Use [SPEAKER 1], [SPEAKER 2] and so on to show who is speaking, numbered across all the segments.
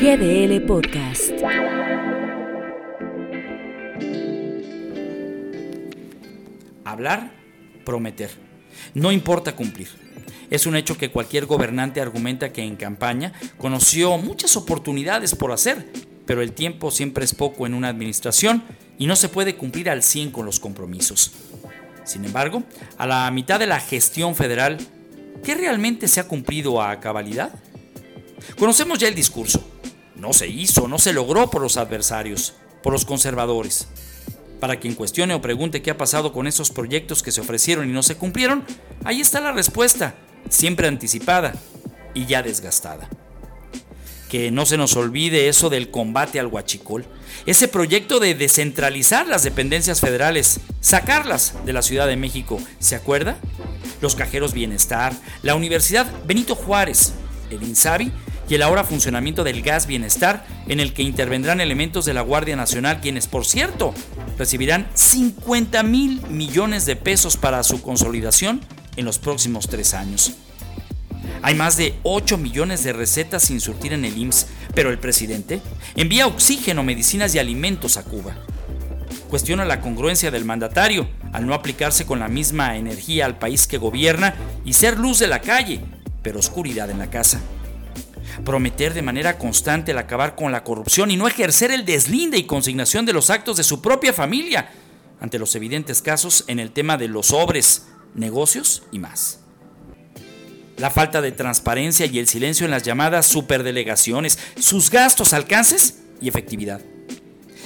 [SPEAKER 1] GDL Podcast.
[SPEAKER 2] Hablar, prometer. No importa cumplir. Es un hecho que cualquier gobernante argumenta que en campaña conoció muchas oportunidades por hacer, pero el tiempo siempre es poco en una administración y no se puede cumplir al 100 con los compromisos. Sin embargo, a la mitad de la gestión federal, ¿qué realmente se ha cumplido a cabalidad? Conocemos ya el discurso. No se hizo, no se logró por los adversarios, por los conservadores. Para quien cuestione o pregunte qué ha pasado con esos proyectos que se ofrecieron y no se cumplieron, ahí está la respuesta, siempre anticipada y ya desgastada. Que no se nos olvide eso del combate al huachicol, ese proyecto de descentralizar las dependencias federales, sacarlas de la Ciudad de México, ¿se acuerda? Los cajeros Bienestar, la Universidad Benito Juárez, el INSABI y el ahora funcionamiento del gas bienestar, en el que intervendrán elementos de la Guardia Nacional, quienes, por cierto, recibirán 50 mil millones de pesos para su consolidación en los próximos tres años. Hay más de 8 millones de recetas sin surtir en el IMSS, pero el presidente envía oxígeno, medicinas y alimentos a Cuba. Cuestiona la congruencia del mandatario al no aplicarse con la misma energía al país que gobierna y ser luz de la calle, pero oscuridad en la casa prometer de manera constante el acabar con la corrupción y no ejercer el deslinde y consignación de los actos de su propia familia ante los evidentes casos en el tema de los sobres, negocios y más. La falta de transparencia y el silencio en las llamadas superdelegaciones, sus gastos, alcances y efectividad.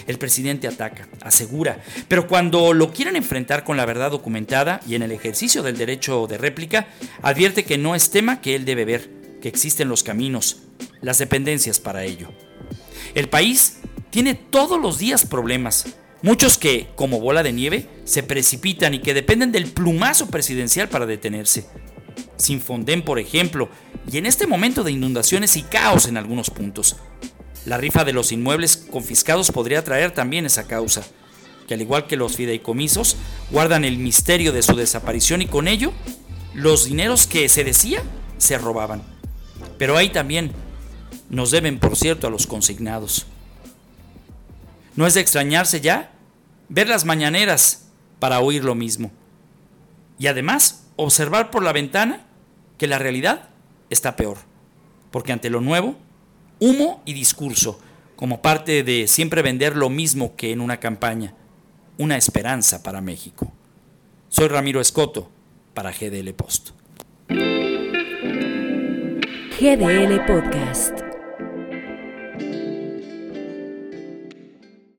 [SPEAKER 2] El presidente ataca, asegura, pero cuando lo quieren enfrentar con la verdad documentada y en el ejercicio del derecho de réplica, advierte que no es tema que él debe ver, que existen los caminos, las dependencias para ello. El país tiene todos los días problemas, muchos que, como bola de nieve, se precipitan y que dependen del plumazo presidencial para detenerse. Sin Fonden, por ejemplo, y en este momento de inundaciones y caos en algunos puntos. La rifa de los inmuebles confiscados podría traer también esa causa, que al igual que los fideicomisos, guardan el misterio de su desaparición y con ello, los dineros que se decía se robaban. Pero ahí también nos deben, por cierto, a los consignados. No es de extrañarse ya ver las mañaneras para oír lo mismo. Y además, observar por la ventana que la realidad está peor. Porque ante lo nuevo, humo y discurso, como parte de siempre vender lo mismo que en una campaña, una esperanza para México. Soy Ramiro Escoto para GDL Post.
[SPEAKER 1] GDL Podcast.